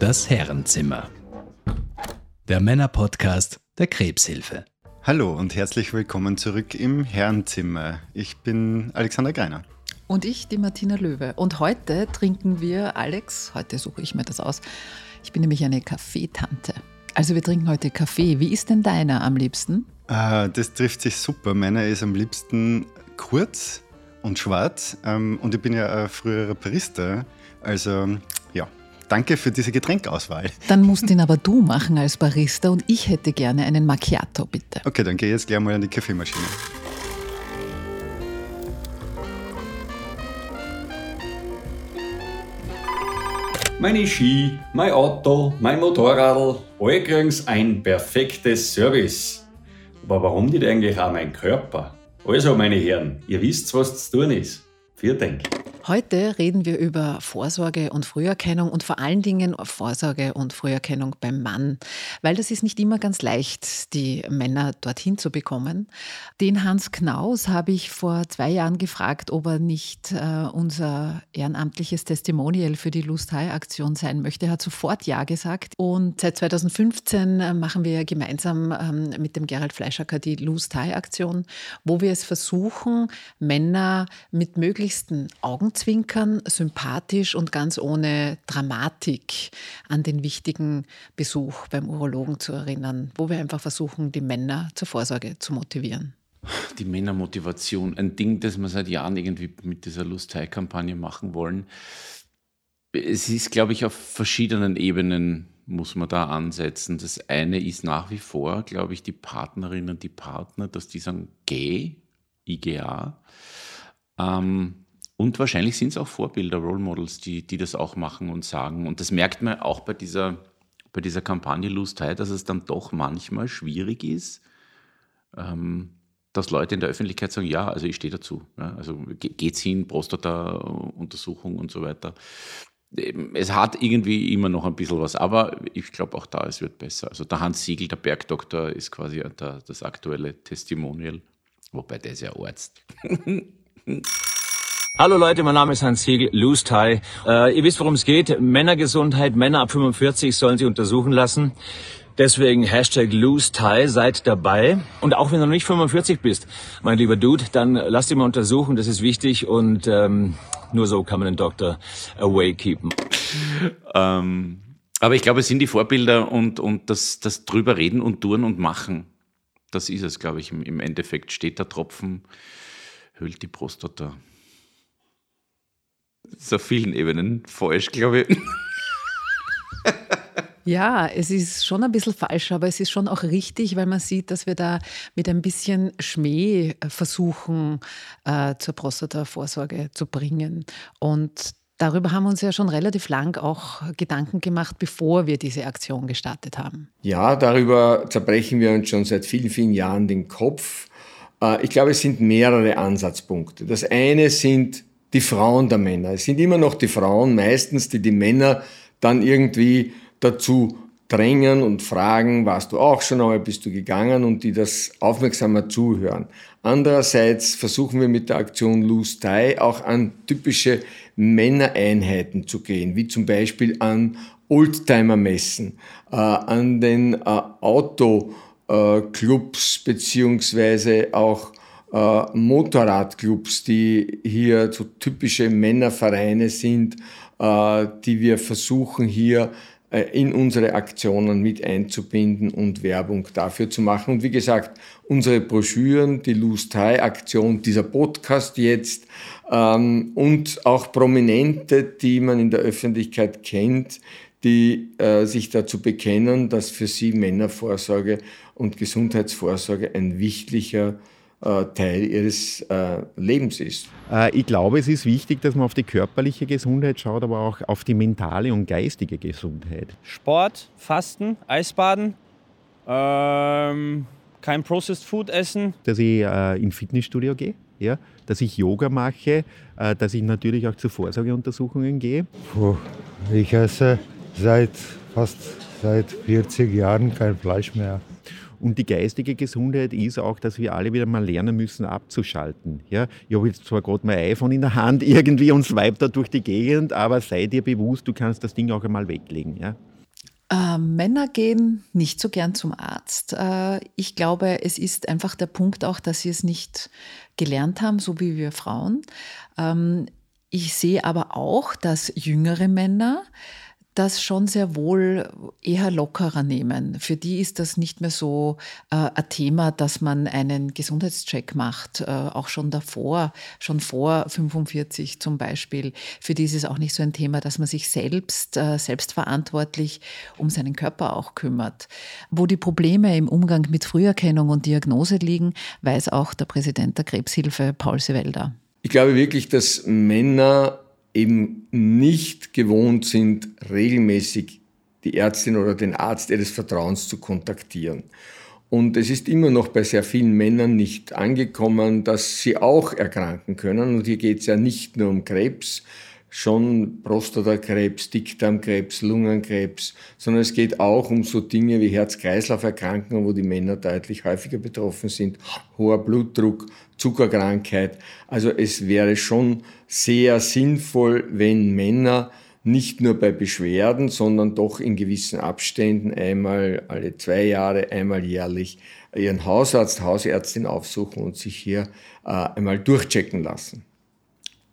Das Herrenzimmer. Der Männer-Podcast der Krebshilfe. Hallo und herzlich willkommen zurück im Herrenzimmer. Ich bin Alexander Greiner. Und ich, die Martina Löwe. Und heute trinken wir, Alex, heute suche ich mir das aus. Ich bin nämlich eine Kaffeetante. Also wir trinken heute Kaffee. Wie ist denn deiner am liebsten? Ah, das trifft sich super. Meiner ist am liebsten kurz und schwarz. Ähm, und ich bin ja ein früherer Barista. Also danke für diese Getränkauswahl. Dann musst ihn aber du machen als Barista und ich hätte gerne einen Macchiato, bitte. Okay, dann gehe ich jetzt gleich mal an die Kaffeemaschine. Meine Ski, mein Auto, mein Motorrad, alle kriegen's ein perfektes Service. Aber warum nicht eigentlich auch mein Körper? Also, meine Herren, ihr wisst, was zu tun ist. Vielen Dank. Heute reden wir über Vorsorge und Früherkennung und vor allen Dingen Vorsorge und Früherkennung beim Mann, weil das ist nicht immer ganz leicht, die Männer dorthin zu bekommen. Den Hans Knaus habe ich vor zwei Jahren gefragt, ob er nicht äh, unser ehrenamtliches Testimonial für die Lust-High-Aktion sein möchte. Er hat sofort Ja gesagt und seit 2015 äh, machen wir gemeinsam ähm, mit dem Gerald Fleischacker die Lust-High-Aktion, wo wir es versuchen, Männer mit möglichsten Augen Augenzwinkern, sympathisch und ganz ohne Dramatik an den wichtigen Besuch beim Urologen zu erinnern, wo wir einfach versuchen, die Männer zur Vorsorge zu motivieren. Die Männermotivation, ein Ding, das wir seit Jahren irgendwie mit dieser Lustei-Kampagne machen wollen. Es ist, glaube ich, auf verschiedenen Ebenen muss man da ansetzen. Das eine ist nach wie vor, glaube ich, die Partnerinnen, die Partner, dass die sagen, geh, IGA. Ähm, und wahrscheinlich sind es auch Vorbilder, Role Models, die, die das auch machen und sagen. Und das merkt man auch bei dieser, bei dieser Kampagne Lust High, dass es dann doch manchmal schwierig ist, ähm, dass Leute in der Öffentlichkeit sagen, ja, also ich stehe dazu. Ja, also geht's hin, Prostata-Untersuchung und so weiter. Es hat irgendwie immer noch ein bisschen was, aber ich glaube auch da, es wird besser. Also der Hans Siegel, der Bergdoktor, ist quasi der, das aktuelle Testimonial, wobei der ist ja Arzt. Hallo Leute, mein Name ist Hans Siegel, Loose Tie. Äh, ihr wisst, worum es geht. Männergesundheit, Männer ab 45 sollen sie untersuchen lassen. Deswegen Hashtag Loose Tie, seid dabei. Und auch wenn du noch nicht 45 bist, mein lieber Dude, dann lass dich mal untersuchen, das ist wichtig und ähm, nur so kann man den Doktor away keepen. Ähm, aber ich glaube, es sind die Vorbilder und, und das, das drüber reden und tun und machen. Das ist es, glaube ich, im, im Endeffekt. Steht der Tropfen, hüllt die Prostata auf vielen Ebenen falsch, glaube ich. Ja, es ist schon ein bisschen falsch, aber es ist schon auch richtig, weil man sieht, dass wir da mit ein bisschen Schmäh versuchen, äh, zur Prostata-Vorsorge zu bringen. Und Darüber haben wir uns ja schon relativ lang auch Gedanken gemacht, bevor wir diese Aktion gestartet haben. Ja, darüber zerbrechen wir uns schon seit vielen, vielen Jahren den Kopf. Äh, ich glaube, es sind mehrere Ansatzpunkte. Das eine sind die Frauen der Männer. Es sind immer noch die Frauen meistens, die die Männer dann irgendwie dazu drängen und fragen, warst du auch schon einmal, bist du gegangen und die das aufmerksamer zuhören. Andererseits versuchen wir mit der Aktion Loose Tie auch an typische Männereinheiten zu gehen, wie zum Beispiel an Oldtimer-Messen, äh, an den äh, Autoclubs äh, beziehungsweise auch äh, Motorradclubs, die hier so typische Männervereine sind, äh, die wir versuchen hier äh, in unsere Aktionen mit einzubinden und Werbung dafür zu machen. Und wie gesagt, unsere Broschüren, die Loose Tie Aktion, dieser Podcast jetzt ähm, und auch Prominente, die man in der Öffentlichkeit kennt, die äh, sich dazu bekennen, dass für sie Männervorsorge und Gesundheitsvorsorge ein wichtiger Teil ihres äh, Lebens ist. Äh, ich glaube, es ist wichtig, dass man auf die körperliche Gesundheit schaut, aber auch auf die mentale und geistige Gesundheit. Sport, Fasten, Eisbaden, ähm, kein Processed Food essen. Dass ich äh, in Fitnessstudio gehe, ja, dass ich Yoga mache, äh, dass ich natürlich auch zu Vorsorgeuntersuchungen gehe. Puh, ich esse seit fast seit 40 Jahren kein Fleisch mehr. Und die geistige Gesundheit ist auch, dass wir alle wieder mal lernen müssen, abzuschalten. Ja, ich habe jetzt zwar gerade mein iPhone in der Hand irgendwie und swipe da durch die Gegend, aber sei dir bewusst, du kannst das Ding auch einmal weglegen. Ja? Äh, Männer gehen nicht so gern zum Arzt. Äh, ich glaube, es ist einfach der Punkt auch, dass sie es nicht gelernt haben, so wie wir Frauen. Ähm, ich sehe aber auch, dass jüngere Männer das schon sehr wohl eher lockerer nehmen. Für die ist das nicht mehr so äh, ein Thema, dass man einen Gesundheitscheck macht, äh, auch schon davor, schon vor 45 zum Beispiel. Für die ist es auch nicht so ein Thema, dass man sich selbst, äh, selbstverantwortlich um seinen Körper auch kümmert. Wo die Probleme im Umgang mit Früherkennung und Diagnose liegen, weiß auch der Präsident der Krebshilfe, Paul Sewelder. Ich glaube wirklich, dass Männer eben nicht gewohnt sind, regelmäßig die Ärztin oder den Arzt ihres Vertrauens zu kontaktieren. Und es ist immer noch bei sehr vielen Männern nicht angekommen, dass sie auch erkranken können. Und hier geht es ja nicht nur um Krebs, schon Prostatakrebs, Dickdarmkrebs, Lungenkrebs, sondern es geht auch um so Dinge wie Herz-Kreislauf-Erkrankungen, wo die Männer deutlich häufiger betroffen sind, hoher Blutdruck, Zuckerkrankheit. Also es wäre schon sehr sinnvoll, wenn Männer nicht nur bei Beschwerden, sondern doch in gewissen Abständen einmal alle zwei Jahre, einmal jährlich ihren Hausarzt, Hausärztin aufsuchen und sich hier äh, einmal durchchecken lassen.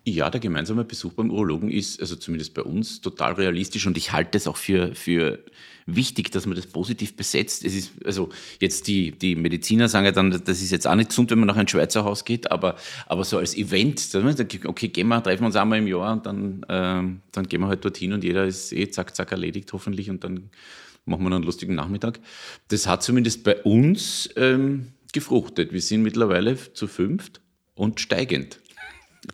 Ja, der gemeinsame Besuch beim Urologen ist, also zumindest bei uns, total realistisch und ich halte es auch für, für wichtig, dass man das positiv besetzt. Es ist, also jetzt die, die Mediziner sagen ja dann, das ist jetzt auch nicht gesund, wenn man nach ein Schweizer Haus geht, aber, aber so als Event, okay, gehen wir, treffen wir uns einmal im Jahr und dann, ähm, dann gehen wir halt dorthin und jeder ist eh zack, zack erledigt hoffentlich und dann machen wir noch einen lustigen Nachmittag. Das hat zumindest bei uns ähm, gefruchtet. Wir sind mittlerweile zu fünft und steigend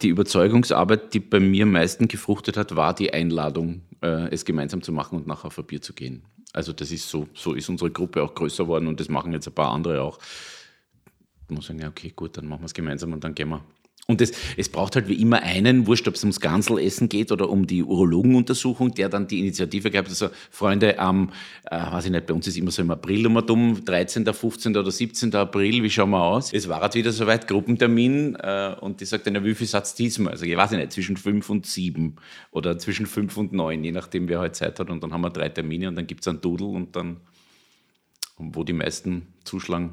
die Überzeugungsarbeit, die bei mir am meisten gefruchtet hat, war die Einladung, äh, es gemeinsam zu machen und nachher auf ein Bier zu gehen. Also das ist so, so ist unsere Gruppe auch größer worden und das machen jetzt ein paar andere auch. Ich muss sagen, ja, okay, gut, dann machen wir es gemeinsam und dann gehen wir und es, es braucht halt wie immer einen, wurscht, ob es ums Ganselessen geht oder um die Urologenuntersuchung, der dann die Initiative gehabt hat, also Freunde, am, äh, weiß ich nicht, bei uns ist immer so im April um dumm, 13., 15. oder 17. April, wie schauen wir aus? Es war halt wieder soweit, Gruppentermin, äh, und die sagt dann, wie viel Satz diesmal? Also ich weiß nicht, zwischen fünf und sieben oder zwischen fünf und neun, je nachdem, wer halt Zeit hat. Und dann haben wir drei Termine und dann gibt es einen Dudel und dann, wo die meisten zuschlagen,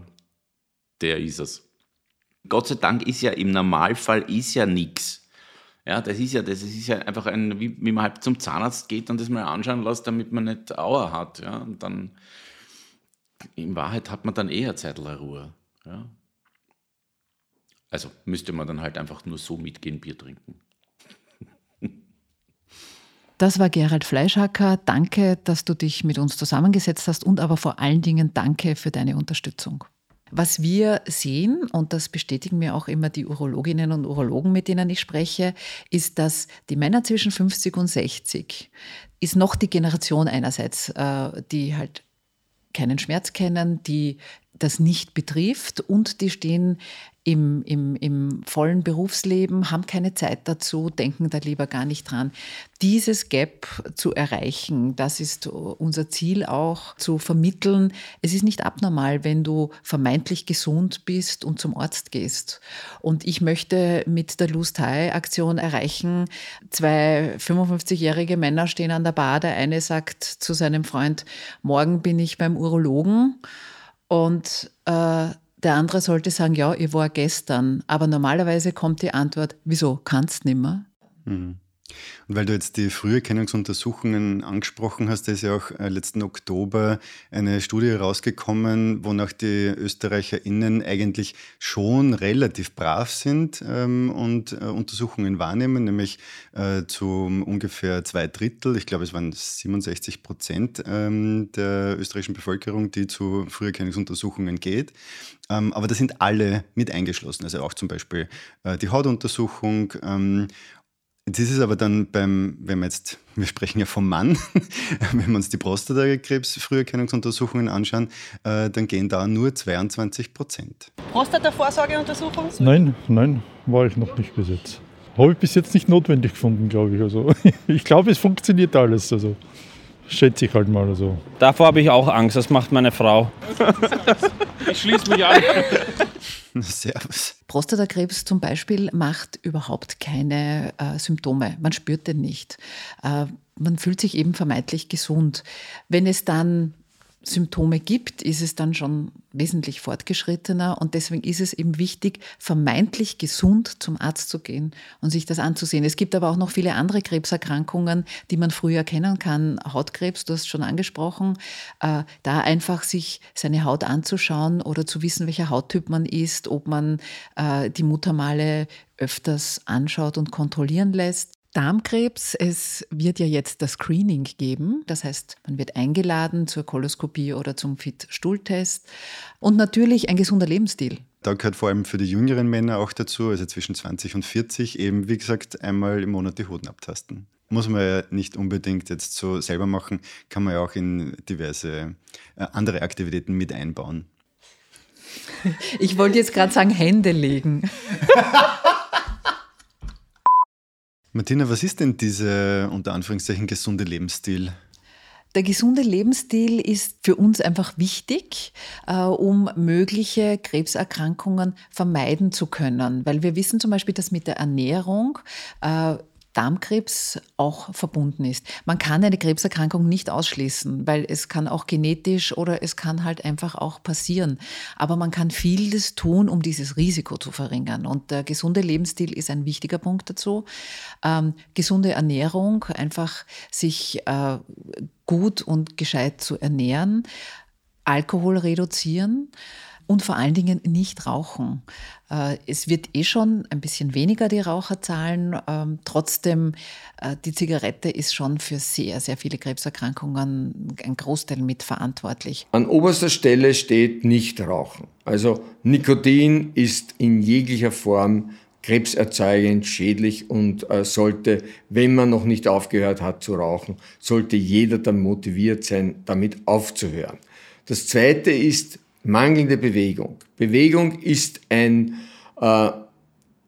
der ist es. Gott sei Dank ist ja im Normalfall ist ja nichts. Ja, das ist ja, das ist ja einfach ein, wie, wie, man halt zum Zahnarzt geht und das mal anschauen lässt, damit man nicht Auer hat. Ja, und dann, in Wahrheit hat man dann eher Zeitl Ruhe. Ja. Also müsste man dann halt einfach nur so mitgehen, Bier trinken. Das war Gerald Fleischhacker. Danke, dass du dich mit uns zusammengesetzt hast und aber vor allen Dingen danke für deine Unterstützung. Was wir sehen, und das bestätigen mir auch immer die Urologinnen und Urologen, mit denen ich spreche, ist, dass die Männer zwischen 50 und 60 ist noch die Generation einerseits, äh, die halt keinen Schmerz kennen, die das nicht betrifft und die stehen im, im, im vollen Berufsleben, haben keine Zeit dazu, denken da lieber gar nicht dran. Dieses Gap zu erreichen, das ist unser Ziel auch zu vermitteln. Es ist nicht abnormal, wenn du vermeintlich gesund bist und zum Arzt gehst. Und ich möchte mit der Lose Tie Aktion erreichen, zwei 55-jährige Männer stehen an der Bar. Der eine sagt zu seinem Freund, morgen bin ich beim Urologen. Und äh, der andere sollte sagen, ja, ich war gestern. Aber normalerweise kommt die Antwort, wieso, kannst nimmer? Mhm. Und weil du jetzt die Früherkennungsuntersuchungen angesprochen hast, da ist ja auch äh, letzten Oktober eine Studie rausgekommen, wonach die ÖsterreicherInnen eigentlich schon relativ brav sind ähm, und äh, Untersuchungen wahrnehmen, nämlich äh, zu ungefähr zwei Drittel, ich glaube es waren 67 Prozent ähm, der österreichischen Bevölkerung, die zu Früherkennungsuntersuchungen geht. Ähm, aber da sind alle mit eingeschlossen, also auch zum Beispiel äh, die Hautuntersuchung ähm, Jetzt ist es aber dann beim, wenn wir jetzt, wir sprechen ja vom Mann, wenn wir uns die Prostatakrebs-Früherkennungsuntersuchungen anschauen, äh, dann gehen da nur 22 Prozent. Prostata-Vorsorgeuntersuchung? Nein, nein, war ich noch nicht bis jetzt. Habe ich bis jetzt nicht notwendig gefunden, glaube ich. Also, ich glaube, es funktioniert alles. Also schätze ich halt mal so. Davor habe ich auch Angst, das macht meine Frau. ich schließe mich an. Servus. Prostatakrebs zum Beispiel macht überhaupt keine äh, Symptome. Man spürt den nicht. Äh, man fühlt sich eben vermeintlich gesund. Wenn es dann Symptome gibt, ist es dann schon wesentlich fortgeschrittener und deswegen ist es eben wichtig, vermeintlich gesund zum Arzt zu gehen und sich das anzusehen. Es gibt aber auch noch viele andere Krebserkrankungen, die man früh erkennen kann. Hautkrebs, du hast schon angesprochen, äh, da einfach sich seine Haut anzuschauen oder zu wissen, welcher Hauttyp man ist, ob man äh, die Muttermale öfters anschaut und kontrollieren lässt. Darmkrebs, es wird ja jetzt das Screening geben. Das heißt, man wird eingeladen zur Koloskopie oder zum Fit-Stuhltest. Und natürlich ein gesunder Lebensstil. Da gehört vor allem für die jüngeren Männer auch dazu, also zwischen 20 und 40, eben wie gesagt einmal im Monat die Hoden abtasten. Muss man ja nicht unbedingt jetzt so selber machen, kann man ja auch in diverse äh, andere Aktivitäten mit einbauen. Ich wollte jetzt gerade sagen, Hände legen. Martina, was ist denn dieser unter Anführungszeichen gesunde Lebensstil? Der gesunde Lebensstil ist für uns einfach wichtig, äh, um mögliche Krebserkrankungen vermeiden zu können. Weil wir wissen zum Beispiel, dass mit der Ernährung äh, Darmkrebs auch verbunden ist. Man kann eine Krebserkrankung nicht ausschließen, weil es kann auch genetisch oder es kann halt einfach auch passieren. Aber man kann vieles tun, um dieses Risiko zu verringern. Und der gesunde Lebensstil ist ein wichtiger Punkt dazu. Ähm, gesunde Ernährung, einfach sich äh, gut und gescheit zu ernähren, Alkohol reduzieren und vor allen Dingen nicht rauchen. Äh, es wird eh schon ein bisschen weniger die Raucherzahlen. Ähm, trotzdem, äh, die Zigarette ist schon für sehr, sehr viele Krebserkrankungen ein Großteil mitverantwortlich. An oberster Stelle steht nicht Rauchen. Also Nikotin ist in jeglicher Form krebserzeugend, schädlich und äh, sollte, wenn man noch nicht aufgehört hat zu rauchen, sollte jeder dann motiviert sein, damit aufzuhören. Das Zweite ist mangelnde Bewegung. Bewegung ist ein, äh,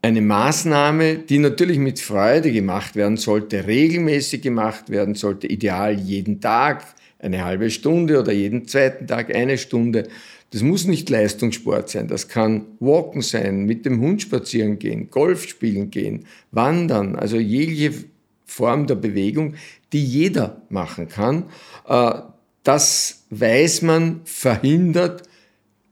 eine Maßnahme, die natürlich mit Freude gemacht werden sollte, regelmäßig gemacht werden sollte, ideal jeden Tag, eine halbe Stunde oder jeden zweiten Tag eine Stunde. Das muss nicht Leistungssport sein, das kann Walken sein, mit dem Hund spazieren gehen, Golf spielen gehen, wandern, also jegliche Form der Bewegung, die jeder machen kann. Äh, das weiß man verhindert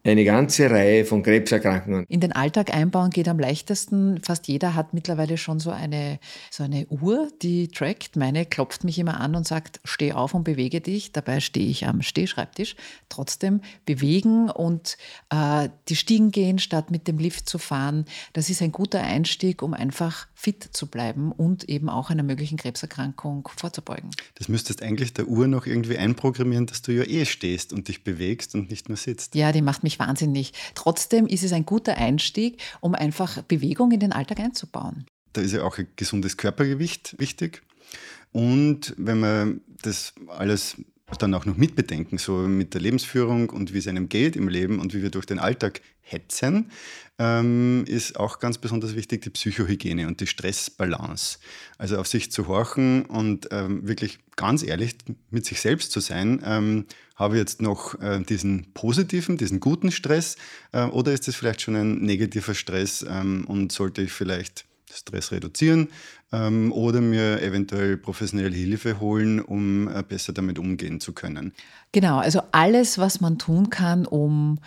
eine ganze Reihe von Krebserkrankungen. In den Alltag einbauen geht am leichtesten. Fast jeder hat mittlerweile schon so eine, so eine Uhr, die trackt. Meine klopft mich immer an und sagt, steh auf und bewege dich. Dabei stehe ich am Stehschreibtisch. Trotzdem bewegen und äh, die Stiegen gehen, statt mit dem Lift zu fahren. Das ist ein guter Einstieg, um einfach fit zu bleiben und eben auch einer möglichen Krebserkrankung vorzubeugen. Das müsstest eigentlich der Uhr noch irgendwie einprogrammieren, dass du ja eh stehst und dich bewegst und nicht nur sitzt. Ja, die macht mich wahnsinnig. Trotzdem ist es ein guter Einstieg, um einfach Bewegung in den Alltag einzubauen. Da ist ja auch ein gesundes Körpergewicht wichtig. Und wenn man das alles dann auch noch mitbedenken, so mit der Lebensführung und wie es einem geht im Leben und wie wir durch den Alltag hetzen, ähm, ist auch ganz besonders wichtig die Psychohygiene und die Stressbalance. Also auf sich zu horchen und ähm, wirklich ganz ehrlich mit sich selbst zu sein. Ähm, habe ich jetzt noch äh, diesen positiven, diesen guten Stress äh, oder ist es vielleicht schon ein negativer Stress ähm, und sollte ich vielleicht Stress reduzieren ähm, oder mir eventuell professionelle Hilfe holen, um äh, besser damit umgehen zu können. Genau, also alles, was man tun kann, um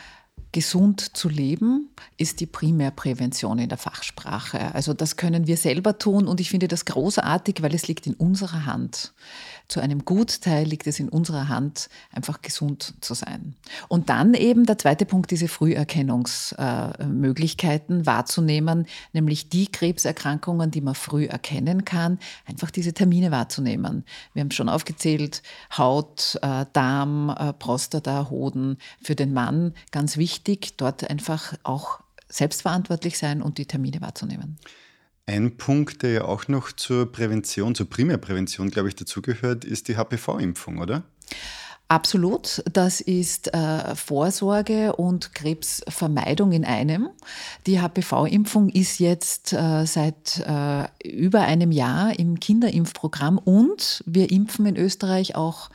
gesund zu leben, ist die Primärprävention in der Fachsprache. Also das können wir selber tun und ich finde das großartig, weil es liegt in unserer Hand zu einem Gutteil liegt es in unserer Hand, einfach gesund zu sein. Und dann eben der zweite Punkt, diese Früherkennungsmöglichkeiten wahrzunehmen, nämlich die Krebserkrankungen, die man früh erkennen kann, einfach diese Termine wahrzunehmen. Wir haben schon aufgezählt, Haut, äh, Darm, äh, Prostata, Hoden. Für den Mann ganz wichtig, dort einfach auch selbstverantwortlich sein und die Termine wahrzunehmen. Ein Punkt, der ja auch noch zur Prävention, zur Primärprävention, glaube ich, dazugehört, ist die HPV-Impfung, oder? Absolut. Das ist äh, Vorsorge und Krebsvermeidung in einem. Die HPV-Impfung ist jetzt äh, seit äh, über einem Jahr im Kinderimpfprogramm und wir impfen in Österreich auch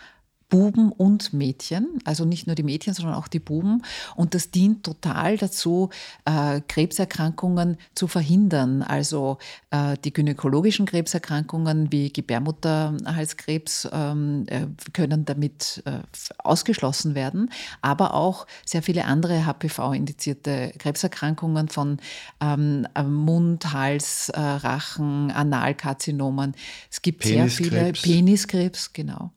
Buben und Mädchen, also nicht nur die Mädchen, sondern auch die Buben. Und das dient total dazu, äh, Krebserkrankungen zu verhindern. Also äh, die gynäkologischen Krebserkrankungen wie Gebärmutterhalskrebs ähm, äh, können damit äh, ausgeschlossen werden, aber auch sehr viele andere HPV-indizierte Krebserkrankungen von ähm, Mund, Hals, äh, Rachen, Analkarzinomen. Es gibt sehr viele Peniskrebs, genau.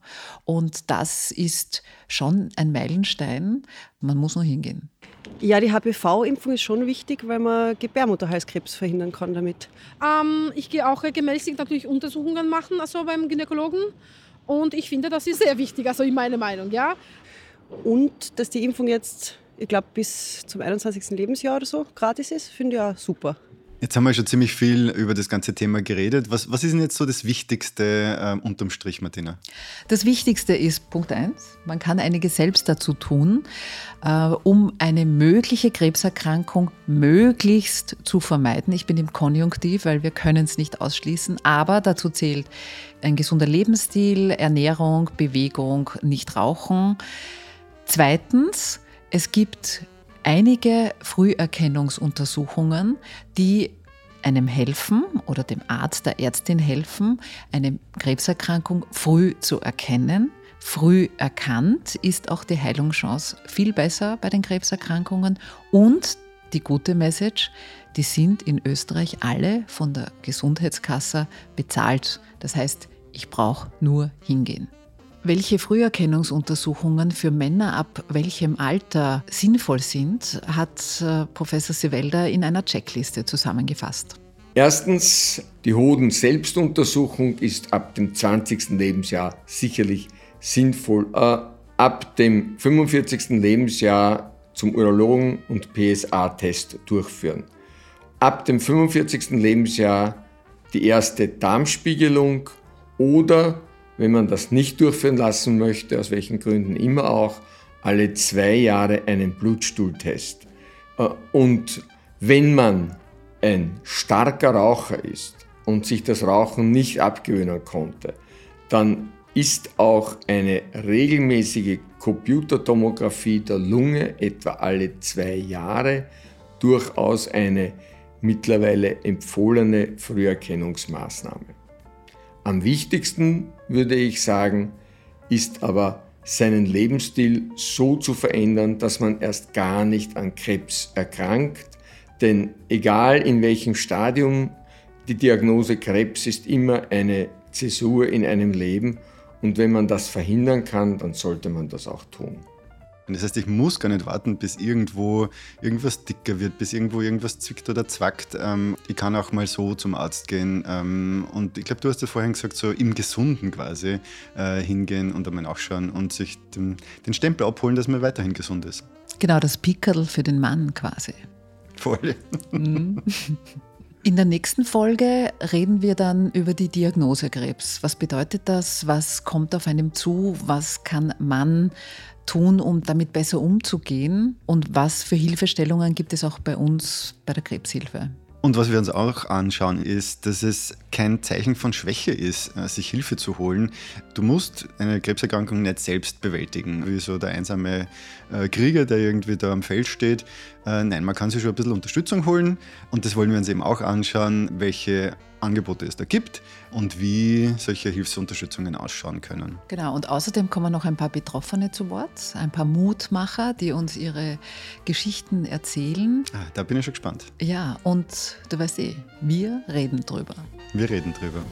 Und das ist schon ein Meilenstein. Man muss nur hingehen. Ja, die HPV-Impfung ist schon wichtig, weil man Gebärmutterhalskrebs verhindern kann damit. Ähm, ich gehe auch regelmäßig natürlich Untersuchungen machen, also beim Gynäkologen. Und ich finde, das ist sehr wichtig, also in meiner Meinung, ja. Und dass die Impfung jetzt, ich glaube, bis zum 21. Lebensjahr oder so gratis ist, finde ich ja super. Jetzt haben wir schon ziemlich viel über das ganze Thema geredet. Was, was ist denn jetzt so das Wichtigste äh, unterm Strich, Martina? Das Wichtigste ist Punkt 1, man kann einiges selbst dazu tun, äh, um eine mögliche Krebserkrankung möglichst zu vermeiden. Ich bin im Konjunktiv, weil wir können es nicht ausschließen, aber dazu zählt ein gesunder Lebensstil, Ernährung, Bewegung, nicht rauchen. Zweitens, es gibt einige Früherkennungsuntersuchungen, die einem helfen oder dem Arzt, der Ärztin helfen, eine Krebserkrankung früh zu erkennen. Früh erkannt ist auch die Heilungschance viel besser bei den Krebserkrankungen. Und die gute Message, die sind in Österreich alle von der Gesundheitskasse bezahlt. Das heißt, ich brauche nur hingehen. Welche Früherkennungsuntersuchungen für Männer ab welchem Alter sinnvoll sind, hat äh, Professor Sivelda in einer Checkliste zusammengefasst. Erstens, die Hoden-Selbstuntersuchung ist ab dem 20. Lebensjahr sicherlich sinnvoll. Äh, ab dem 45. Lebensjahr zum Urologen und PSA-Test durchführen. Ab dem 45. Lebensjahr die erste Darmspiegelung oder wenn man das nicht durchführen lassen möchte, aus welchen Gründen immer auch, alle zwei Jahre einen Blutstuhltest. Äh, und wenn man ein starker Raucher ist und sich das Rauchen nicht abgewöhnen konnte, dann ist auch eine regelmäßige Computertomographie der Lunge etwa alle zwei Jahre durchaus eine mittlerweile empfohlene Früherkennungsmaßnahme. Am wichtigsten, würde ich sagen, ist aber seinen Lebensstil so zu verändern, dass man erst gar nicht an Krebs erkrankt. Denn egal in welchem Stadium die Diagnose Krebs ist immer eine Zäsur in einem Leben und wenn man das verhindern kann, dann sollte man das auch tun. Das heißt, ich muss gar nicht warten, bis irgendwo irgendwas dicker wird, bis irgendwo irgendwas zwickt oder zwackt. Ähm, ich kann auch mal so zum Arzt gehen. Ähm, und ich glaube, du hast ja vorhin gesagt, so im Gesunden quasi äh, hingehen und einmal nachschauen und sich den, den Stempel abholen, dass man weiterhin gesund ist. Genau, das Pickerl für den Mann quasi. Voll. Mhm. In der nächsten Folge reden wir dann über die Diagnose Krebs. Was bedeutet das? Was kommt auf einem zu? Was kann man tun, um damit besser umzugehen? Und was für Hilfestellungen gibt es auch bei uns bei der Krebshilfe? Und was wir uns auch anschauen, ist, dass es kein Zeichen von Schwäche ist, äh, sich Hilfe zu holen. Du musst eine Krebserkrankung nicht selbst bewältigen, wie so der einsame äh, Krieger, der irgendwie da am Feld steht. Äh, nein, man kann sich schon ein bisschen Unterstützung holen. Und das wollen wir uns eben auch anschauen, welche Angebote es da gibt und wie solche Hilfsunterstützungen ausschauen können. Genau, und außerdem kommen noch ein paar Betroffene zu Wort, ein paar Mutmacher, die uns ihre Geschichten erzählen. Ah, da bin ich schon gespannt. Ja, und du weißt eh, wir reden drüber. Wir reden drüber.